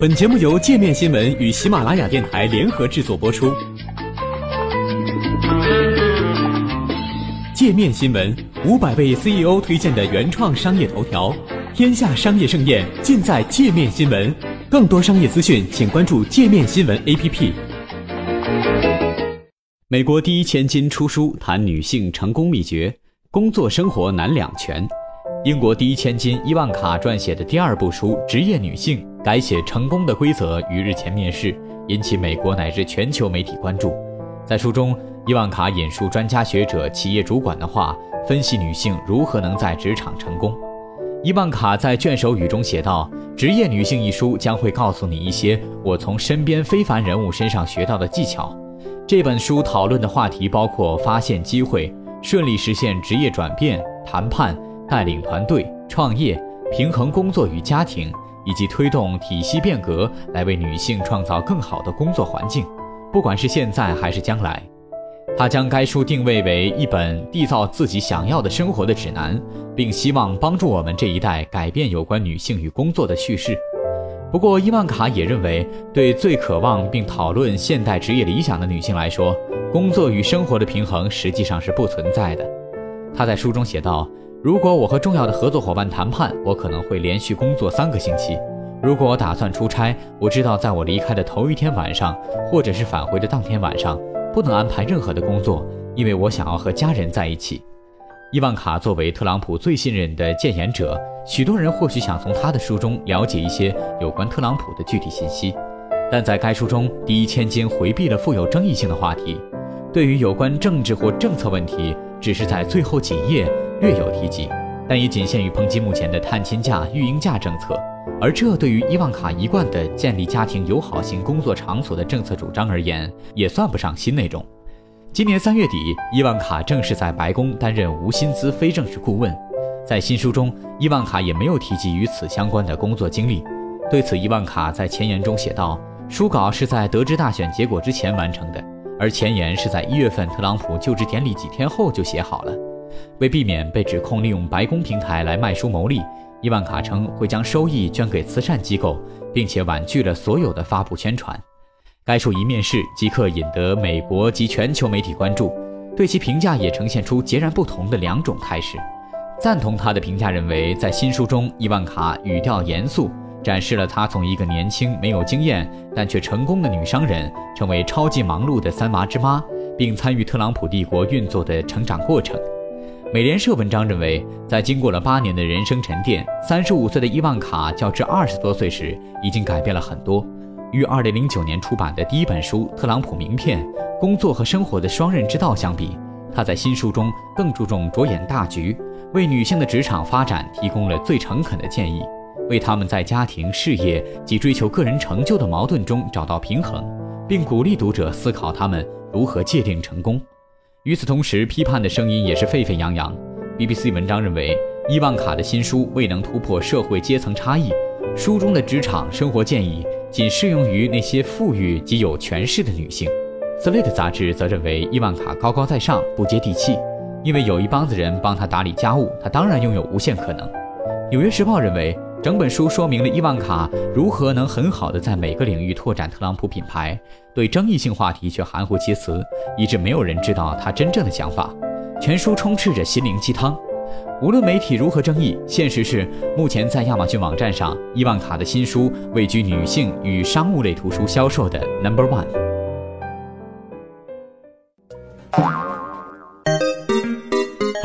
本节目由界面新闻与喜马拉雅电台联合制作播出。界面新闻五百位 CEO 推荐的原创商业头条，天下商业盛宴尽在界面新闻。更多商业资讯，请关注界面新闻 APP。美国第一千金出书谈女性成功秘诀，工作生活难两全。英国第一千金伊万卡撰写的第二部书《职业女性》改写成功的规则于日前面世，引起美国乃至全球媒体关注。在书中，伊万卡引述专家学者、企业主管的话，分析女性如何能在职场成功。伊万卡在卷首语中写道：“职业女性一书将会告诉你一些我从身边非凡人物身上学到的技巧。”这本书讨论的话题包括发现机会、顺利实现职业转变、谈判。带领团队创业，平衡工作与家庭，以及推动体系变革，来为女性创造更好的工作环境，不管是现在还是将来。他将该书定位为一本缔造自己想要的生活的指南，并希望帮助我们这一代改变有关女性与工作的叙事。不过，伊万卡也认为，对最渴望并讨论现代职业理想的女性来说，工作与生活的平衡实际上是不存在的。他在书中写道。如果我和重要的合作伙伴谈判，我可能会连续工作三个星期。如果我打算出差，我知道在我离开的头一天晚上，或者是返回的当天晚上，不能安排任何的工作，因为我想要和家人在一起。伊万卡作为特朗普最信任的谏言者，许多人或许想从他的书中了解一些有关特朗普的具体信息，但在该书中，第一千金回避了富有争议性的话题，对于有关政治或政策问题，只是在最后几页。略有提及，但也仅限于抨击目前的探亲假、育婴假政策，而这对于伊万卡一贯的建立家庭友好型工作场所的政策主张而言，也算不上新内容。今年三月底，伊万卡正式在白宫担任无薪资非正式顾问，在新书中，伊万卡也没有提及与此相关的工作经历。对此，伊万卡在前言中写道：“书稿是在得知大选结果之前完成的，而前言是在一月份特朗普就职典礼几天后就写好了。”为避免被指控利用白宫平台来卖书牟利，伊万卡称会将收益捐给慈善机构，并且婉拒了所有的发布宣传。该书一面世即刻引得美国及全球媒体关注，对其评价也呈现出截然不同的两种态势。赞同他的评价认为，在新书中，伊万卡语调严肃，展示了他从一个年轻没有经验但却成功的女商人，成为超级忙碌的三娃之妈，并参与特朗普帝国运作的成长过程。美联社文章认为，在经过了八年的人生沉淀，三十五岁的伊万卡较之二十多岁时已经改变了很多。与二零零九年出版的第一本书《特朗普名片：工作和生活的双刃之道》相比，他在新书中更注重着眼大局，为女性的职场发展提供了最诚恳的建议，为他们在家庭、事业及追求个人成就的矛盾中找到平衡，并鼓励读者思考他们如何界定成功。与此同时，批判的声音也是沸沸扬扬。BBC 文章认为，伊万卡的新书未能突破社会阶层差异，书中的职场生活建议仅适用于那些富裕及有权势的女性。Slate 杂志则认为，伊万卡高高在上，不接地气，因为有一帮子人帮他打理家务，他当然拥有无限可能。纽约时报认为。整本书说明了伊万卡如何能很好的在每个领域拓展特朗普品牌，对争议性话题却含糊其辞，以致没有人知道他真正的想法。全书充斥着心灵鸡汤。无论媒体如何争议，现实是，目前在亚马逊网站上，伊万卡的新书位居女性与商务类图书销售的 Number One。